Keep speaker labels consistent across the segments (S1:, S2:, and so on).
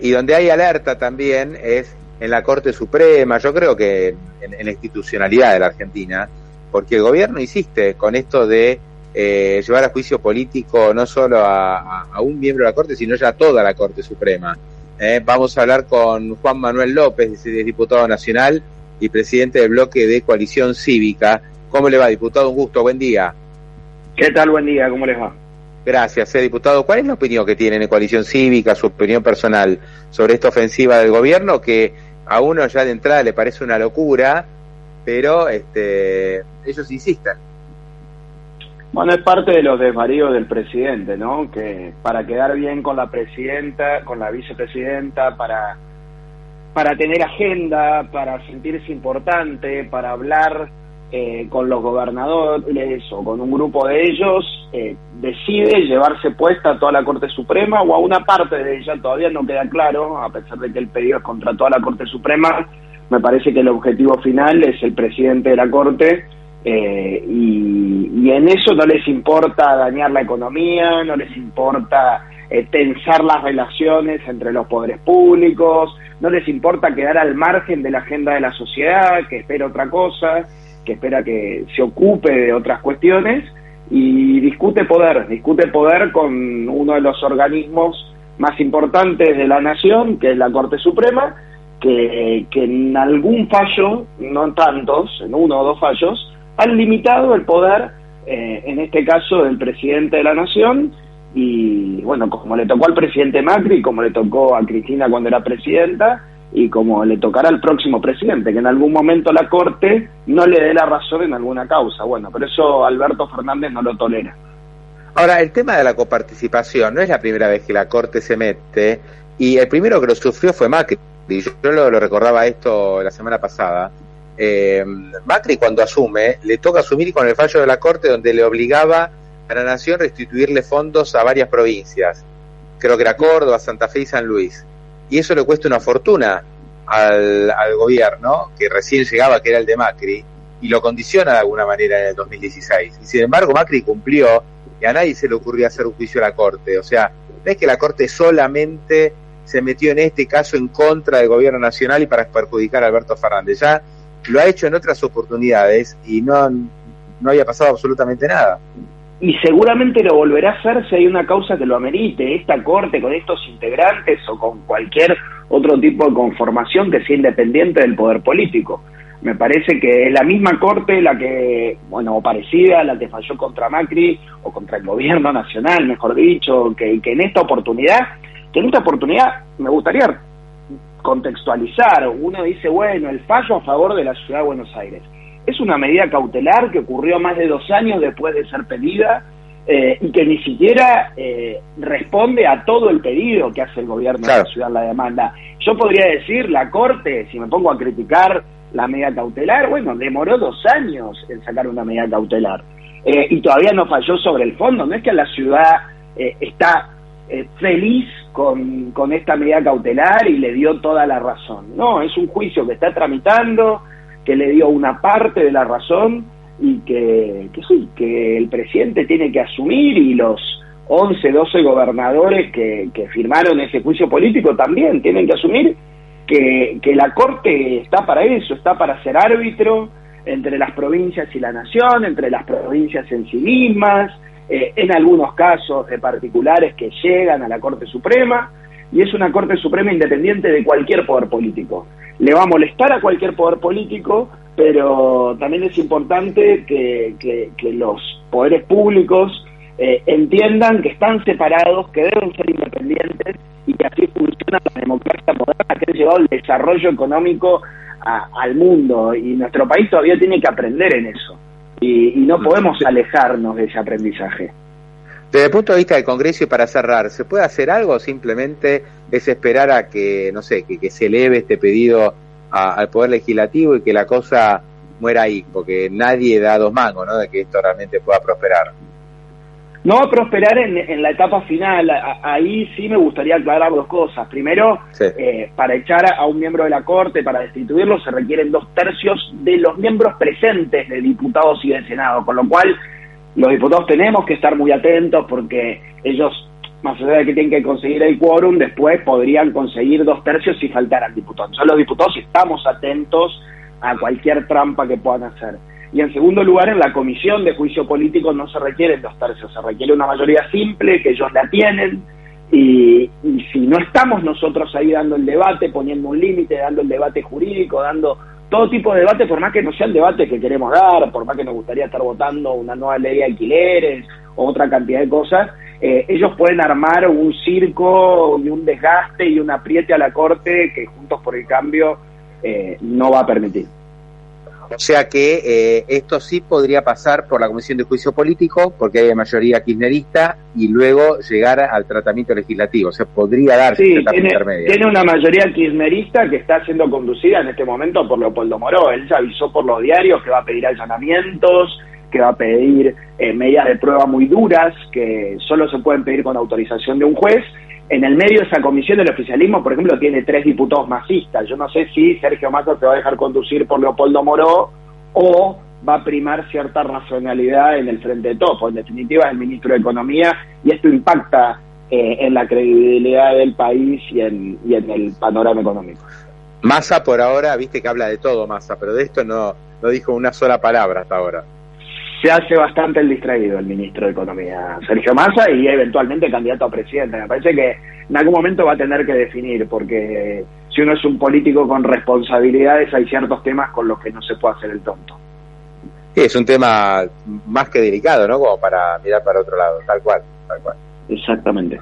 S1: Y donde hay alerta también es en la Corte Suprema, yo creo que en, la institucionalidad de la Argentina, porque el gobierno insiste con esto de eh, llevar a juicio político no solo a, un miembro de la Corte, sino ya a toda la Corte Suprema. Eh, vamos a hablar con Juan Manuel López, diputado nacional y presidente del bloque de Coalición Cívica. ¿Cómo le va, diputado? Un gusto, buen día.
S2: ¿Qué tal? Buen día, ¿cómo les va?
S1: Gracias, eh, diputado. ¿Cuál es la opinión que tienen en Coalición Cívica, su opinión personal sobre esta ofensiva del gobierno que a uno ya de entrada le parece una locura, pero este, ellos insisten?
S2: Bueno, es parte de los desvaríos del presidente, ¿no? Que para quedar bien con la presidenta, con la vicepresidenta, para, para tener agenda, para sentirse importante, para hablar eh, con los gobernadores o con un grupo de ellos, eh, decide llevarse puesta a toda la Corte Suprema o a una parte de ella, todavía no queda claro, a pesar de que el pedido es contra toda la Corte Suprema, me parece que el objetivo final es el presidente de la Corte eh, y, y, en eso no les importa dañar la economía, no les importa tensar las relaciones entre los poderes públicos, no les importa quedar al margen de la agenda de la sociedad, que espera otra cosa que espera que se ocupe de otras cuestiones y discute poder, discute poder con uno de los organismos más importantes de la nación, que es la Corte Suprema, que, en algún fallo, no en tantos, en uno o dos fallos, han limitado el poder, eh, en este caso del presidente de la nación, y bueno, como le tocó al presidente Macri, como le tocó a Cristina cuando era presidenta, y como le tocará al próximo presidente, que en algún momento la Corte no le dé la razón en alguna causa. Bueno, pero eso Alberto Fernández no lo tolera.
S1: Ahora, el tema de la coparticipación no es la primera vez que la Corte se mete, y el primero que lo sufrió fue Macri. Yo, lo, recordaba esto la semana pasada. Eh, Macri cuando asume, le toca asumir con el fallo de la Corte donde le obligaba a la Nación restituirle fondos a varias provincias. Creo que era Córdoba, Santa Fe y San Luis y eso le cuesta una fortuna al, al gobierno, que recién llegaba, que era el de Macri, y lo condiciona de alguna manera en el 2016. Y sin embargo, Macri cumplió y a nadie se le ocurrió hacer un juicio a la Corte. O sea, no es que la Corte solamente se metió en este caso en contra del gobierno nacional y para perjudicar a Alberto Fernández. Ya lo ha hecho en otras oportunidades y no, no había pasado absolutamente nada
S2: y seguramente lo volverá a hacer si hay una causa que lo amerite, esta corte con estos integrantes o con cualquier otro tipo de conformación que sea independiente del poder político. Me parece que es la misma corte la que, bueno, parecida a la que falló contra Macri o contra el gobierno nacional, mejor dicho, que, que en esta oportunidad, que en esta oportunidad me gustaría contextualizar. Uno dice, bueno, el fallo a favor de la ciudad de Buenos Aires es una medida cautelar que ocurrió más de dos años después de ser pedida eh, y que ni siquiera eh, responde a todo el pedido que hace el gobierno de la ciudad, la demanda. Yo podría decir, la Corte, si me pongo a criticar la medida cautelar, bueno, demoró dos años en sacar una medida cautelar eh, y todavía no falló sobre el fondo. No es que la ciudad está feliz con, con esta medida cautelar y le dio toda la razón. No, es un juicio que está tramitando que le dio una parte de la razón y que, que sí, que el presidente tiene que asumir y los 11, 12 gobernadores que, que firmaron ese juicio político también tienen que asumir que, que la Corte está para eso, está para ser árbitro entre las provincias y la nación, entre las provincias en sí mismas, eh, en algunos casos de particulares que llegan a la Corte Suprema, y es una Corte Suprema independiente de cualquier poder político le va a molestar a cualquier poder político, pero también es importante que, los poderes públicos eh, entiendan que están separados, que deben ser independientes y que así funciona la democracia moderna que ha llevado el desarrollo económico al mundo. Y nuestro país todavía tiene que aprender en eso. Y, y no podemos alejarnos de ese aprendizaje.
S1: Desde el punto de vista del Congreso y para cerrar, ¿se puede hacer algo o simplemente es esperar a que, no sé, que, se eleve este pedido al Poder Legislativo y que la cosa muera ahí? Porque nadie da dos mangos, ¿no? De que esto realmente pueda prosperar.
S2: No va a prosperar en, la etapa final. ahí sí me gustaría aclarar dos cosas. Primero, eh, para echar a un miembro de la Corte, para destituirlo, se requieren dos tercios de los miembros presentes de diputados y de Senado, con lo cual los diputados tenemos que estar muy atentos porque ellos más allá de que tienen que conseguir el quórum, después podrían conseguir dos tercios si faltaran diputados. Entonces los diputados estamos atentos a cualquier trampa que puedan hacer. Y en segundo lugar, en la comisión de juicio político no se requieren dos tercios, se requiere una mayoría simple, que ellos la tienen, y, y si no estamos nosotros ahí dando el debate, poniendo un límite, dando el debate jurídico, dando todo tipo de debate, por más que no sea el debate que queremos dar, por más que nos gustaría estar votando una nueva ley de alquileres o otra cantidad de cosas, eh, ellos pueden armar un circo y un desgaste y un apriete a la Corte que Juntos por el Cambio eh, no va a permitir.
S1: O sea que eh, esto sí podría pasar por la Comisión de Juicio Político, porque hay mayoría kirchnerista, y luego llegar al tratamiento legislativo. O sea, podría darse
S2: sí, tiene, tiene una mayoría kirchnerista que está siendo conducida en este momento por Leopoldo Moró. Él ya avisó por los diarios que va a pedir allanamientos, que va a pedir eh, medidas de prueba muy duras, que solo se pueden pedir con autorización de un juez, en el medio de esa comisión del oficialismo, por ejemplo, tiene tres diputados masistas. Yo no sé si Sergio Massa se va a dejar conducir por Leopoldo Moró o va a primar cierta racionalidad en el frente de topo. En definitiva, es el ministro de Economía y esto impacta eh, en la credibilidad del país y en, y en el panorama económico.
S1: Massa por ahora, viste que habla de todo Massa, pero de esto no, no dijo una sola palabra hasta ahora
S2: se hace bastante el distraído el ministro de Economía, Sergio Massa, y eventualmente candidato a presidente. Me parece que en algún momento va a tener que definir, porque si uno es un político con responsabilidades, hay ciertos temas con los que no se puede hacer el tonto.
S1: Sí, es un tema más que delicado, ¿no? Como para mirar para otro lado, tal cual, tal cual.
S2: Exactamente.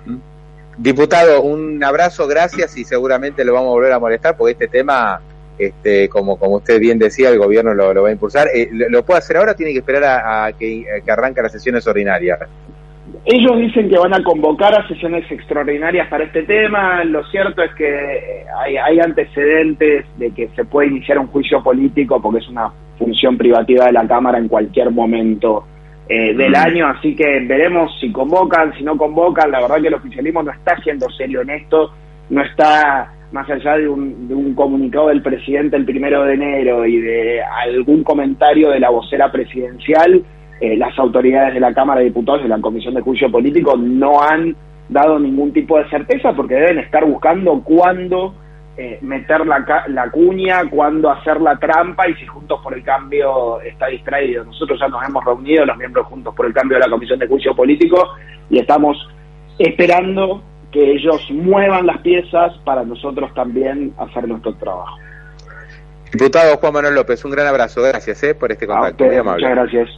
S1: Diputado, un abrazo, gracias y seguramente lo vamos a volver a molestar porque este tema este, como, como usted bien decía, el gobierno lo, va a impulsar. Eh, ¿lo, puede hacer ahora o tiene que esperar a, que, que arranque las sesiones ordinarias?
S2: Ellos dicen que van a convocar a sesiones extraordinarias para este tema. Lo cierto es que hay, hay antecedentes de que se puede iniciar un juicio político porque es una función privativa de la Cámara en cualquier momento eh, del mm. año, así que veremos si convocan, si no convocan. La verdad que el oficialismo no está siendo serio en esto, no está más allá de un, comunicado del presidente el primero de enero y de algún comentario de la vocera presidencial, eh, las autoridades de la Cámara de Diputados y la Comisión de Juicio Político no han dado ningún tipo de certeza porque deben estar buscando cuándo eh, meter la, la cuña, cuándo hacer la trampa y si Juntos por el Cambio está distraído. Nosotros ya nos hemos reunido, los miembros Juntos por el Cambio de la Comisión de Juicio Político, y estamos esperando que ellos muevan las piezas para nosotros también hacer nuestro trabajo.
S1: Diputado Juan Manuel López, un gran abrazo, gracias eh, por este contacto.
S2: muchas gracias.